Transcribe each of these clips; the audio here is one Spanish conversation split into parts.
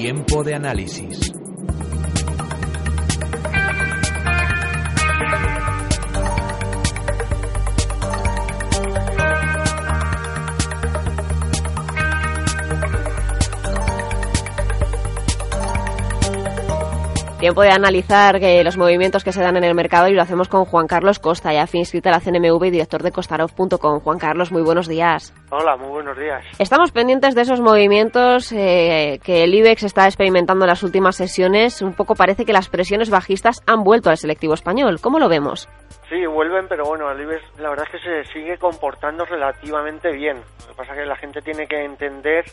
Tiempo de análisis. Tiempo de analizar eh, los movimientos que se dan en el mercado y lo hacemos con Juan Carlos Costa, ya fin inscrito a la CNMV y director de Costarov.com. Juan Carlos, muy buenos días. Hola, muy buenos días. Estamos pendientes de esos movimientos eh, que el IBEX está experimentando en las últimas sesiones. Un poco parece que las presiones bajistas han vuelto al selectivo español. ¿Cómo lo vemos? Sí, vuelven, pero bueno, el IBEX la verdad es que se sigue comportando relativamente bien. Lo que pasa es que la gente tiene que entender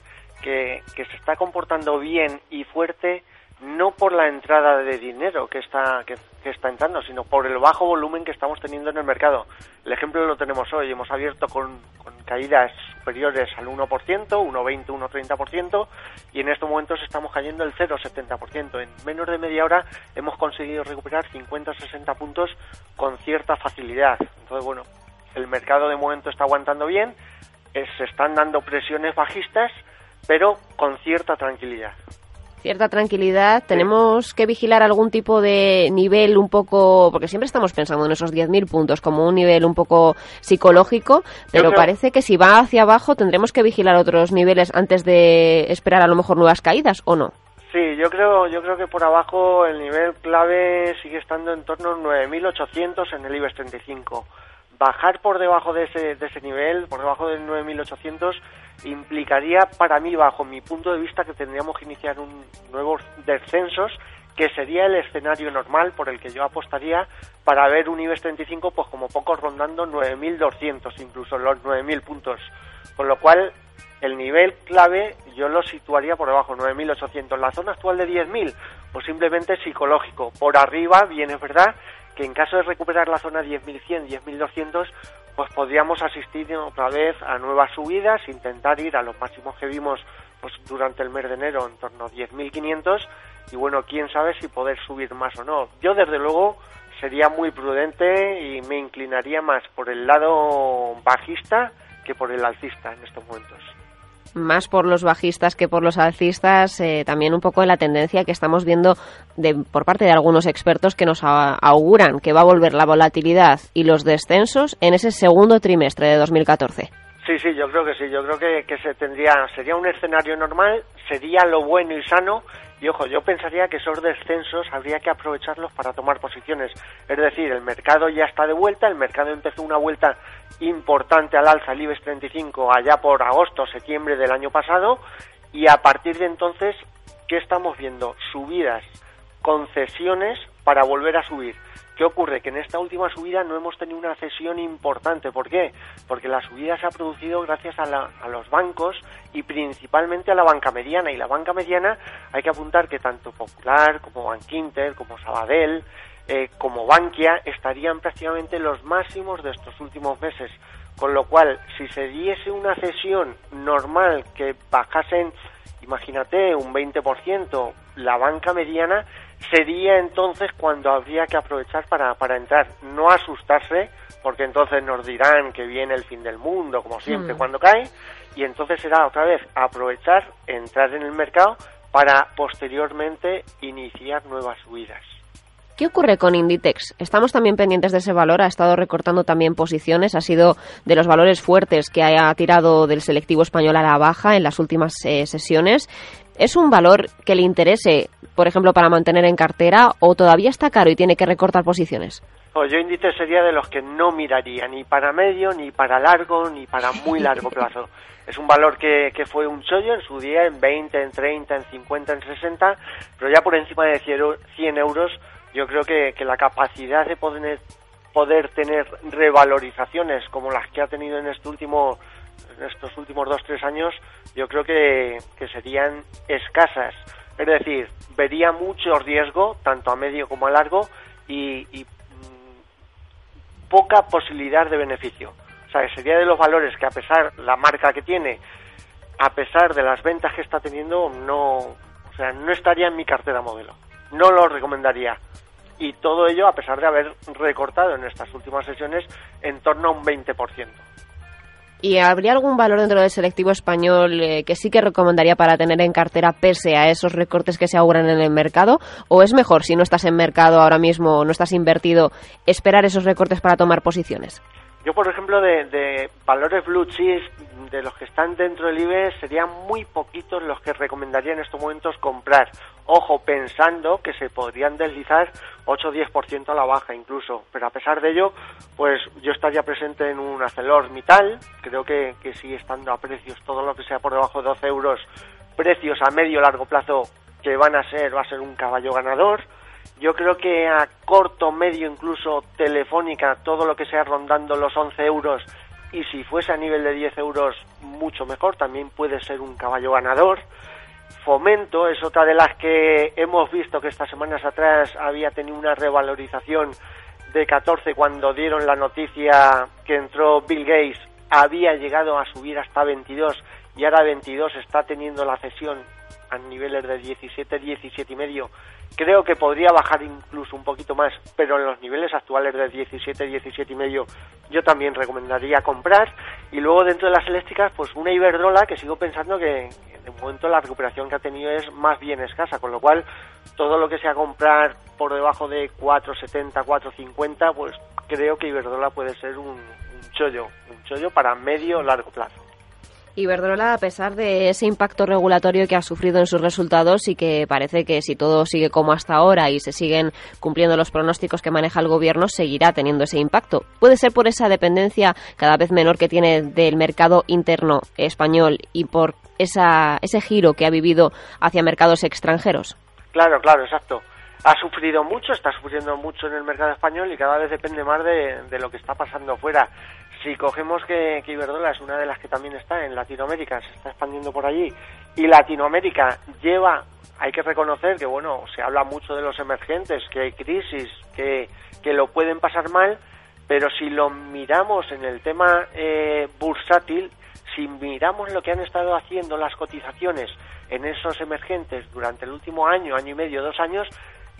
que, que se está comportando bien y fuerte no por la entrada de dinero que está, que, está entrando, sino por el bajo volumen que estamos teniendo en el mercado. El ejemplo lo tenemos hoy, hemos abierto con, caídas superiores al 1%, 1,20, 1,30%, y en estos momentos estamos cayendo el 0,70%. En menos de media hora hemos conseguido recuperar 50 60 puntos con cierta facilidad. Entonces, bueno, el mercado de momento está aguantando bien, se están dando presiones bajistas, pero con cierta tranquilidad cierta tranquilidad. Tenemos que vigilar algún tipo de nivel un poco, porque siempre estamos pensando en esos 10.000 puntos como un nivel un poco psicológico, pero parece que si va hacia abajo tendremos que vigilar otros niveles antes de esperar a lo mejor nuevas caídas, ¿o no? Sí, yo creo, yo creo que por abajo el nivel clave sigue estando en torno a 9.800 en el IBEX 35 bajar por debajo de ese, de ese nivel, por debajo del 9.800, implicaría para mí, bajo mi punto de vista, que tendríamos que iniciar un nuevos descensos, que sería el escenario normal por el que yo apostaría para ver un IBEX 35, pues como poco rondando 9.200, incluso los 9.000 puntos. Con lo cual, el nivel clave yo lo situaría por debajo, 9.800. La zona actual de 10.000, pues simplemente psicológico. Por arriba, bien es verdad, que en caso de recuperar la zona 10.100, 10.200, pues podríamos asistir otra vez a nuevas subidas, intentar ir a los máximos que vimos pues durante el mes de enero en torno a 10.500 y bueno, quién sabe si poder subir más o no. Yo desde luego sería muy prudente y me inclinaría más por el lado bajista que por el alcista en estos momentos más por los bajistas que por los alcistas, eh, también un poco en la tendencia que estamos viendo de, por parte de algunos expertos que nos auguran que va a volver la volatilidad y los descensos en ese segundo trimestre de 2014. Sí, sí, yo creo que sí, yo creo que, que se tendría, sería un escenario normal, sería lo bueno y sano, y ojo, yo pensaría que esos descensos habría que aprovecharlos para tomar posiciones. Es decir, el mercado ya está de vuelta, el mercado empezó una vuelta importante al alza, el IBEX 35, allá por agosto, septiembre del año pasado, y a partir de entonces, ¿qué estamos viendo? Subidas, concesiones para volver a subir. ¿Qué ocurre? Que en esta última subida no hemos tenido una cesión importante. ¿Por qué? Porque la subida se ha producido gracias a, los bancos y principalmente a la banca mediana. Y la banca mediana hay que apuntar que tanto Popular como Bankinter, como Sabadell, eh, como Bankia estarían prácticamente los máximos de estos últimos meses. Con lo cual, si se diese una cesión normal que bajasen, imagínate, un 20%, la banca mediana sería entonces cuando habría que aprovechar para, para entrar, no asustarse, porque entonces nos dirán que viene el fin del mundo, como siempre, mm. cuando cae, y entonces será otra vez aprovechar, entrar en el mercado para posteriormente iniciar nuevas subidas. ¿Qué ocurre con Inditex? Estamos también pendientes de ese valor, ha estado recortando también posiciones, ha sido de los valores fuertes que haya tirado del selectivo español a la baja en las últimas eh, sesiones. ¿Es un valor que le interese, por ejemplo, para mantener en cartera o todavía está caro y tiene que recortar posiciones? Pues yo Inditex sería de los que no miraría ni para medio, ni para largo, ni para muy largo plazo. Es un valor que, que fue un chollo en su día, en 20, en 30, en 50, en 60, pero ya por encima de 100 euros yo creo que, la capacidad de poder, poder tener revalorizaciones como las que ha tenido en este último en estos últimos dos tres años yo creo que, que serían escasas. Es decir, vería mucho riesgo, tanto a medio como a largo, y, mm, poca posibilidad de beneficio. O sea, que sería de los valores que a pesar la marca que tiene, a pesar de las ventas que está teniendo, no, o sea, no estaría en mi cartera modelo. No lo recomendaría. Y todo ello a pesar de haber recortado en estas últimas sesiones en torno a un 20%. ¿Y habría algún valor dentro del selectivo español eh, que sí que recomendaría para tener en cartera pese a esos recortes que se auguran en el mercado? ¿O es mejor, si no estás en mercado ahora mismo, no estás invertido, esperar esos recortes para tomar posiciones? Yo, por ejemplo, de, de valores blue chips, de los que están dentro del IBE, serían muy poquitos los que recomendaría en estos momentos comprar. Ojo, pensando que se podrían deslizar 8 o 10% a la baja incluso. Pero a pesar de ello, pues yo estaría presente en un ArcelorMittal. Creo que, que sigue estando a precios todo lo que sea por debajo de 12 euros. Precios a medio largo plazo que van a ser, va a ser un caballo ganador. Yo creo que a corto, medio, incluso telefónica, todo lo que sea rondando los 11 euros y si fuese a nivel de 10 euros, mucho mejor, también puede ser un caballo ganador. Fomento es otra de las que hemos visto que estas semanas atrás había tenido una revalorización de 14 cuando dieron la noticia que entró Bill Gates, había llegado a subir hasta 22 y ahora 22 está teniendo la cesión a niveles de 17, 17 y medio Creo que podría bajar incluso un poquito más, pero en los niveles actuales de 17, 17 y medio yo también recomendaría comprar. Y luego dentro de las eléctricas, pues una Iberdrola que sigo pensando que de momento la recuperación que ha tenido es más bien escasa, con lo cual todo lo que sea comprar por debajo de 4,70, 4,50, pues creo que Iberdrola puede ser un, un chollo, un chollo para medio largo plazo. Iberdrola, a pesar de ese impacto regulatorio que ha sufrido en sus resultados y que parece que si todo sigue como hasta ahora y se siguen cumpliendo los pronósticos que maneja el gobierno, seguirá teniendo ese impacto. Puede ser por esa dependencia cada vez menor que tiene del mercado interno español y por esa, ese giro que ha vivido hacia mercados extranjeros. Claro, claro, exacto. Ha sufrido mucho, está sufriendo mucho en el mercado español y cada vez depende más de, de lo que está pasando fuera si cogemos que, que, Iberdrola es una de las que también está en Latinoamérica, se está expandiendo por allí, y Latinoamérica lleva, hay que reconocer que, bueno, se habla mucho de los emergentes, que hay crisis, que, que lo pueden pasar mal, pero si lo miramos en el tema eh, bursátil, si miramos lo que han estado haciendo las cotizaciones en esos emergentes durante el último año, año y medio, dos años,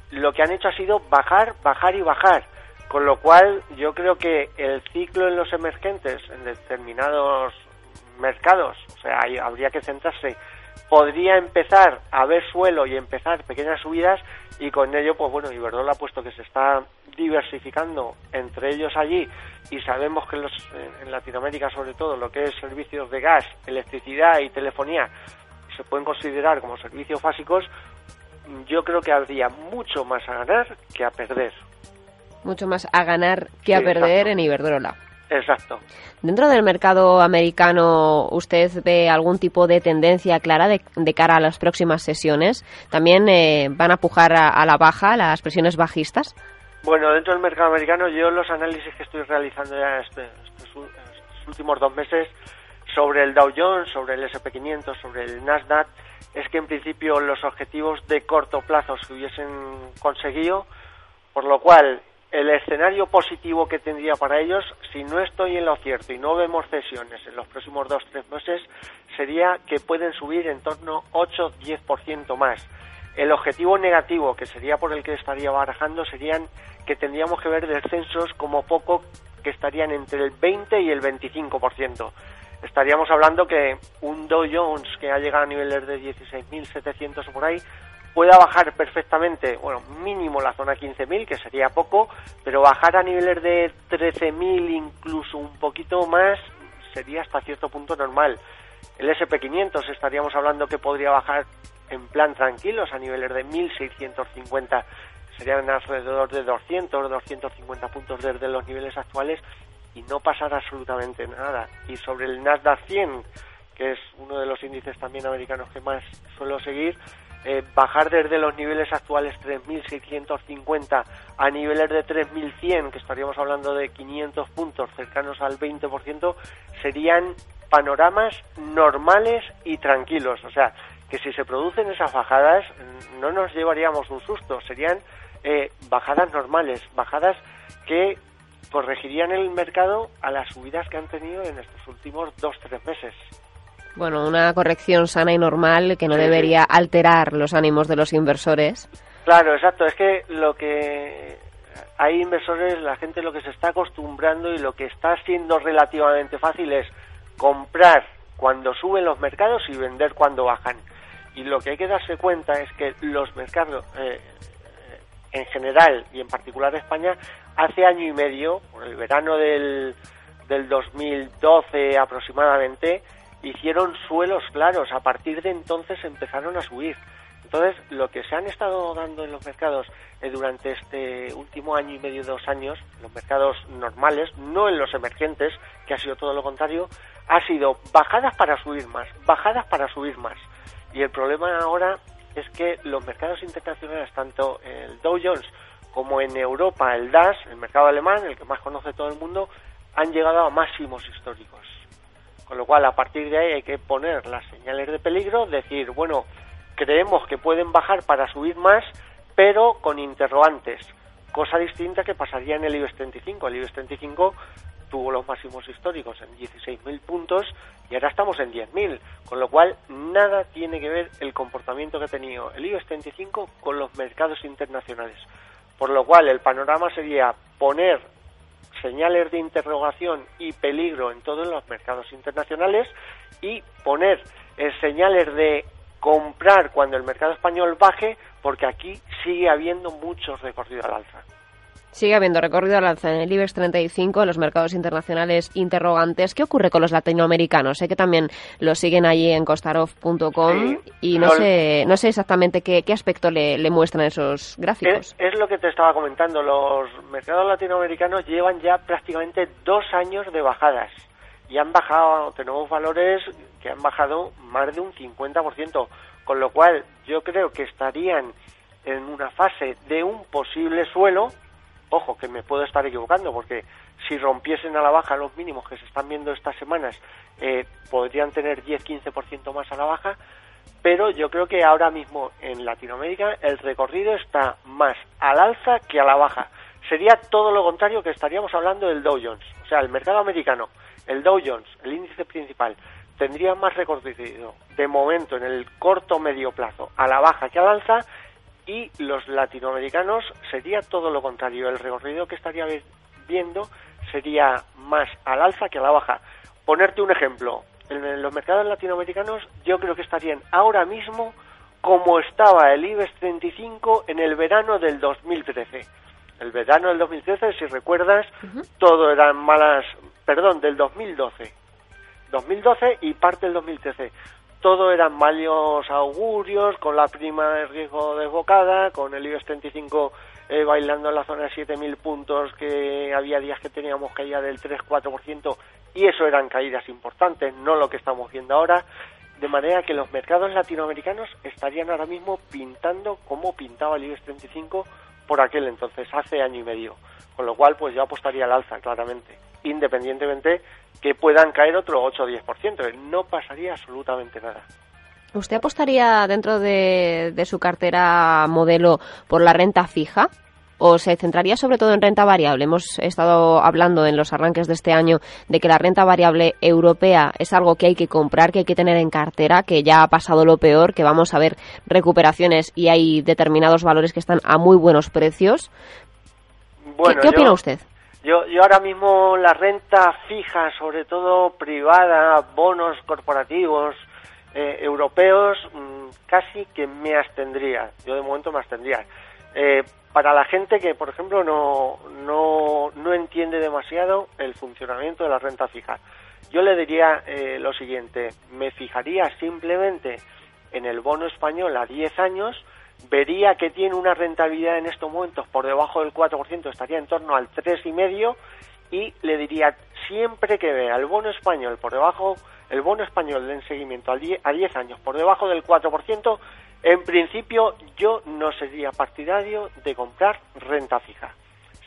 lo que han hecho ha sido bajar, bajar y bajar con lo cual, yo creo que el ciclo en los emergentes, en determinados mercados, o sea, habría que centrarse, podría empezar a ver suelo y empezar pequeñas subidas y con ello, pues bueno, Iberdrola, puesto que se está diversificando entre ellos allí y sabemos que los, en Latinoamérica sobre todo lo que es servicios de gas, electricidad y telefonía se pueden considerar como servicios básicos, yo creo que habría mucho más a ganar que a perder mucho más a ganar que a perder en Iberdrola. Exacto. Dentro del mercado americano, ¿usted ve algún tipo de tendencia clara de, cara a las próximas sesiones? ¿También eh, van a pujar a, la baja las presiones bajistas? Bueno, dentro del mercado americano, yo los análisis que estoy realizando ya estos, estos últimos dos meses sobre el Dow Jones, sobre el SP500, sobre el Nasdaq, es que en principio los objetivos de corto plazo se hubiesen conseguido, por lo cual el escenario positivo que tendría para ellos, si no estoy en lo cierto y no vemos cesiones en los próximos dos o tres meses, sería que pueden subir en torno 8-10% más. El objetivo negativo, que sería por el que estaría barajando, serían que tendríamos que ver descensos como poco que estarían entre el 20 y el 25%. Estaríamos hablando que un Dow Jones que ha llegado a niveles de 16.700 por ahí pueda bajar perfectamente, bueno, mínimo la zona 15.000, que sería poco, pero bajar a niveles de 13.000, incluso un poquito más, sería hasta cierto punto normal. El SP500 estaríamos hablando que podría bajar en plan tranquilos a niveles de 1.650, serían alrededor de 200, 250 puntos desde los niveles actuales y no pasar absolutamente nada. Y sobre el Nasdaq 100, que es uno de los índices también americanos que más suelo seguir, eh, bajar desde los niveles actuales 3.650 a niveles de 3.100, que estaríamos hablando de 500 puntos cercanos al 20%, serían panoramas normales y tranquilos. O sea, que si se producen esas bajadas no nos llevaríamos un susto, serían eh, bajadas normales, bajadas que corregirían el mercado a las subidas que han tenido en estos últimos dos, tres meses. Bueno, una corrección sana y normal que no debería alterar los ánimos de los inversores. Claro, exacto. Es que lo que hay inversores, la gente lo que se está acostumbrando y lo que está siendo relativamente fácil es comprar cuando suben los mercados y vender cuando bajan. Y lo que hay que darse cuenta es que los mercados, eh, en general y en particular España, hace año y medio, por el verano del, del 2012 aproximadamente, hicieron suelos claros. A partir de entonces empezaron a subir. Entonces, lo que se han estado dando en los mercados eh, durante este último año y medio, dos años, los mercados normales, no en los emergentes, que ha sido todo lo contrario, ha sido bajadas para subir más, bajadas para subir más. Y el problema ahora es que los mercados internacionales, tanto el Dow Jones como en Europa el DAS, el mercado alemán, el que más conoce todo el mundo, han llegado a máximos históricos. Con lo cual, a partir de ahí hay que poner las señales de peligro, decir, bueno, creemos que pueden bajar para subir más, pero con interrogantes. Cosa distinta que pasaría en el IBEX 35. El IBEX 35 tuvo los máximos históricos en 16.000 puntos y ahora estamos en 10.000, con lo cual nada tiene que ver el comportamiento que ha tenido el IBEX 35 con los mercados internacionales. Por lo cual el panorama sería poner señales de interrogación y peligro en todos los mercados internacionales y poner eh, señales de comprar cuando el mercado español baje porque aquí sigue habiendo mucho recorrido al alza. Sigue habiendo recorrido al alza en el IBEX 35, en los mercados internacionales interrogantes. ¿Qué ocurre con los latinoamericanos? Sé que también lo siguen allí en costarov.com y no, sé, no sé exactamente qué, aspecto le, muestran esos gráficos. Es, lo que te estaba comentando. Los mercados latinoamericanos llevan ya prácticamente dos años de bajadas y han bajado, tenemos valores que han bajado más de un 50%, con lo cual yo creo que estarían en una fase de un posible suelo Ojo, que me puedo estar equivocando, porque si rompiesen a la baja los mínimos que se están viendo estas semanas, eh, podrían tener 10-15% más a la baja, pero yo creo que ahora mismo en Latinoamérica el recorrido está más al alza que a la baja. Sería todo lo contrario que estaríamos hablando del Dow Jones. O sea, el mercado americano, el Dow Jones, el índice principal, tendría más recorrido de momento en el corto medio plazo a la baja que al alza y los latinoamericanos sería todo lo contrario. El recorrido que estaría viendo sería más al alza que a la baja. Ponerte un ejemplo, en los mercados latinoamericanos yo creo que estarían ahora mismo como estaba el IBEX 35 en el verano del 2013. El verano del 2013, si recuerdas, todo eran malas, perdón, del 2012. 2012 y parte del 2013 todo eran malos augurios, con la prima de riesgo desbocada, con el IBEX 35 eh, bailando en la zona de 7.000 puntos, que había días que teníamos caída del 3-4%, y eso eran caídas importantes, no lo que estamos viendo ahora. De manera que los mercados latinoamericanos estarían ahora mismo pintando como pintaba el IBEX 35 por aquel entonces, hace año y medio. Con lo cual, pues yo apostaría al alza, claramente, independientemente que puedan caer otro 8 o 10%. No pasaría absolutamente nada. ¿Usted apostaría dentro de, su cartera modelo por la renta fija? ¿O se centraría sobre todo en renta variable? Hemos estado hablando en los arranques de este año de que la renta variable europea es algo que hay que comprar, que hay que tener en cartera, que ya ha pasado lo peor, que vamos a ver recuperaciones y hay determinados valores que están a muy buenos precios. ¿Qué, opina usted? Yo, yo ahora mismo la renta fija, sobre todo privada, bonos corporativos eh, europeos, mm, casi que me abstendría. Yo de momento me abstendría. Eh, para la gente que, por ejemplo, no, no, no entiende demasiado el funcionamiento de la renta fija, yo le diría eh, lo siguiente, me fijaría simplemente en el bono español a 10 años, vería que tiene una rentabilidad en estos momentos por debajo del 4%, estaría en torno al 3,5% y le diría siempre que vea el bono español por debajo, el bono español en seguimiento a 10, a 10 años por debajo del 4%, en principio yo no sería partidario de comprar renta fija.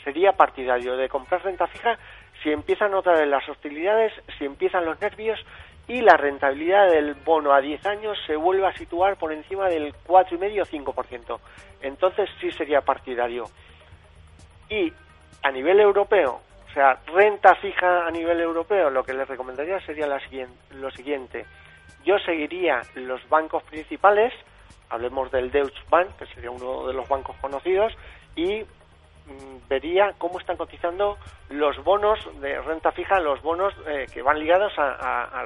Sería partidario de comprar renta fija si empiezan otra vez las hostilidades, si empiezan los nervios y la rentabilidad del bono a 10 años se vuelve a situar por encima del 4,5-5%. Entonces sí sería partidario. Y a nivel europeo, o sea, renta fija a nivel europeo, lo que les recomendaría sería la lo siguiente. Yo seguiría los bancos principales, hablemos del Deutsche Bank, que sería uno de los bancos conocidos, y mm, vería cómo están cotizando los bonos de renta fija, los bonos eh, que van ligados a,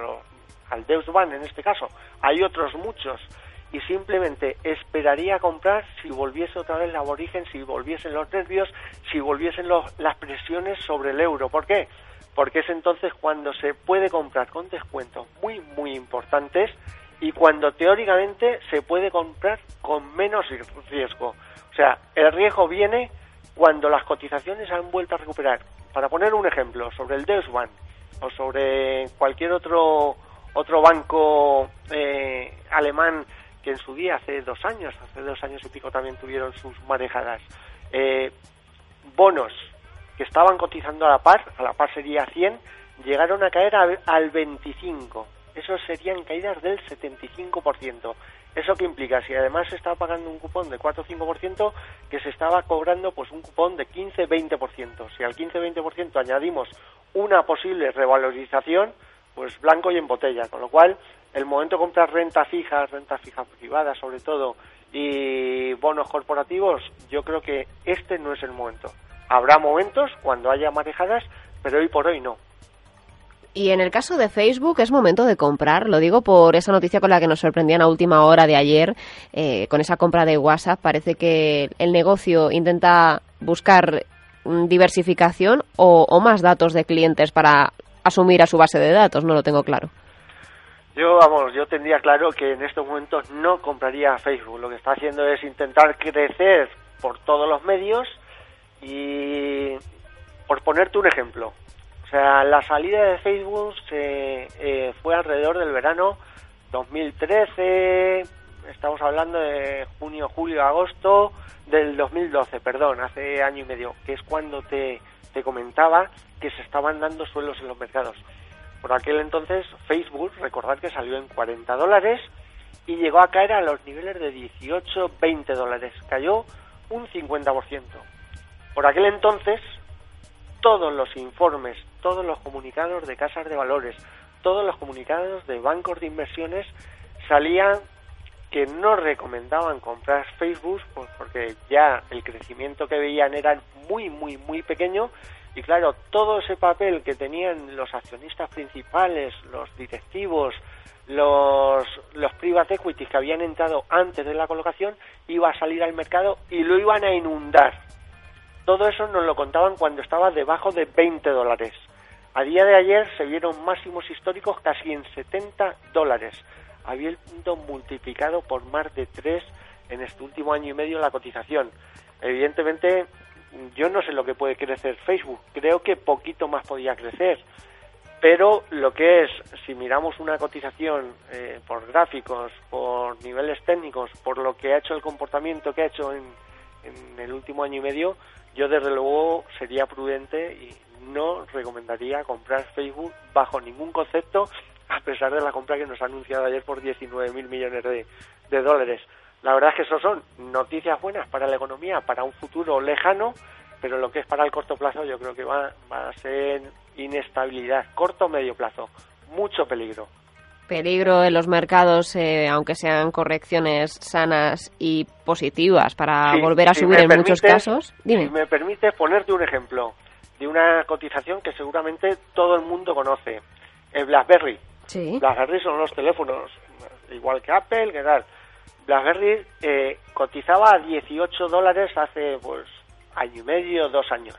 al Deutsche Bank en este caso. Hay otros muchos y simplemente esperaría comprar si volviese otra vez la aborigen, si volviesen los nervios, si volviesen las presiones sobre el euro. ¿Por qué? Porque es entonces cuando se puede comprar con descuentos muy, muy importantes y cuando teóricamente se puede comprar con menos riesgo. O sea, el riesgo viene cuando las cotizaciones han vuelto a recuperar. Para poner un ejemplo, sobre el Deutsche Bank o sobre cualquier otro otro banco eh, alemán que en su día, hace dos años, hace dos años y pico también tuvieron sus marejadas, eh, bonos que estaban cotizando a la par, a la par sería 100, llegaron a caer al 25. Eso serían caídas del 75%. ¿Eso qué implica? Si además se estaba pagando un cupón de 4 o 5%, que se estaba cobrando pues un cupón de 15-20%. Si al 15-20% añadimos una posible revalorización, pues blanco y en botella. Con lo cual, el momento de comprar renta fija, renta fija privada sobre todo, y bonos corporativos, yo creo que este no es el momento. Habrá momentos cuando haya marejadas, pero hoy por hoy no. Y en el caso de Facebook es momento de comprar, lo digo por esa noticia con la que nos sorprendían a última hora de ayer, eh, con esa compra de WhatsApp. Parece que el negocio intenta buscar diversificación o, o más datos de clientes para asumir a su base de datos, no lo tengo claro. Yo, vamos, yo tendría claro que en estos momentos no compraría Facebook. Lo que está haciendo es intentar crecer por todos los medios y, por ponerte un ejemplo, o sea, la salida de Facebook se, eh, fue alrededor del verano 2013, estamos hablando de junio, julio, agosto del 2012, perdón, hace año y medio, que es cuando te, te comentaba que se estaban dando suelos en los mercados. Por aquel entonces Facebook, recordad que salió en 40 dólares y llegó a caer a los niveles de 18, 20 dólares. Cayó un 50%. Por aquel entonces, todos los informes, todos los comunicados de casas de valores, todos los comunicados de bancos de inversiones salían que no recomendaban comprar Facebook pues porque ya el crecimiento que veían era muy, muy, muy pequeño y claro, todo ese papel que tenían los accionistas principales, los directivos, los, los private equities que habían entrado antes de la colocación, iba a salir al mercado y lo iban a inundar. Todo eso nos lo contaban cuando estaba debajo de 20 dólares. A día de ayer se vieron máximos históricos casi en 70 dólares, habiendo multiplicado por más de 3 en este último año y medio la cotización. Evidentemente, yo no sé lo que puede crecer Facebook, creo que poquito más podía crecer, pero lo que es, si miramos una cotización eh, por gráficos, por niveles técnicos, por lo que ha hecho el comportamiento que ha hecho en, en el último año y medio, yo desde luego sería prudente y no recomendaría comprar Facebook bajo ningún concepto, pesar de la compra que nos ha anunciado ayer por 19 mil millones de, de dólares. La verdad es que eso son noticias buenas para la economía, para un futuro lejano, pero lo que es para el corto plazo yo creo que va, a ser inestabilidad, corto o medio plazo, mucho peligro. Peligro en los mercados, eh, aunque sean correcciones sanas y positivas para volver a subir en muchos casos. Dime. Si me permite ponerte un ejemplo de una cotización que seguramente todo el mundo conoce, el BlackBerry. Sí. BlackBerry son los teléfonos, igual que Apple, que tal BlackBerry eh, cotizaba a 18 dólares hace pues año y medio, dos años.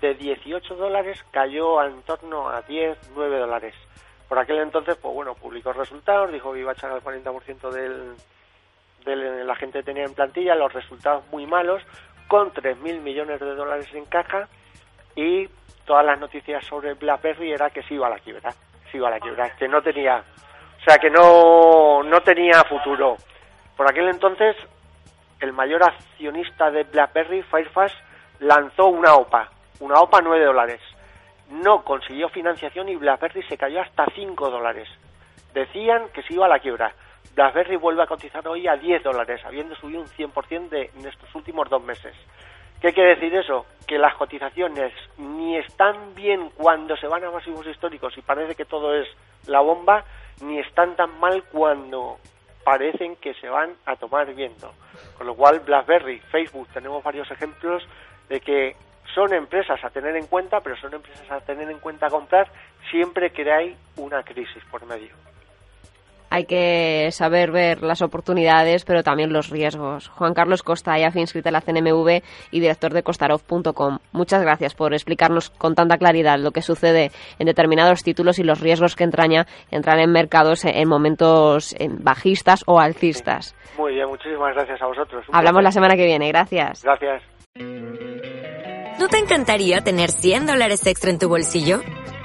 De 18 dólares cayó en torno a 10, 9 dólares. Por aquel entonces, pues bueno, publicó resultados, dijo que iba a echar al 40% del, del la gente tenía en plantilla, los resultados muy malos, con 3.000 millones de dólares en caja y todas las noticias sobre BlackBerry era que se iba a la quiebra, iba a la quiebra, que no tenía, o sea, que no, no tenía futuro. Por aquel entonces, el mayor accionista de BlackBerry, Fairfax, lanzó una OPA, una OPA 9 dólares. No consiguió financiación y BlackBerry se cayó hasta 5 dólares. decían que se iba a la quiebra. BlackBerry vuelve a cotizar hoy a 10 dólares, habiendo subido un 100% de, en estos últimos dos meses. ¿Qué quiere decir eso? Que las cotizaciones ni están bien cuando se van a máximos históricos y parece que todo es la bomba, ni están tan mal cuando parecen que se van a tomar viento. Con lo cual, BlackBerry, Facebook, tenemos varios ejemplos de que son empresas a tener en cuenta, pero son empresas a tener en cuenta comprar siempre que hay una crisis por medio hay que saber ver las oportunidades, pero también los riesgos. Juan Carlos Costa, ya inscrito en la CNMV y director de costarov.com. Muchas gracias por explicarnos con tanta claridad lo que sucede en determinados títulos y los riesgos que entraña entrar en mercados en momentos bajistas o alcistas. Muy bien, muchísimas gracias a vosotros. Hablamos la semana que viene. Gracias. Gracias. ¿No te encantaría tener 100 dólares extra en tu bolsillo?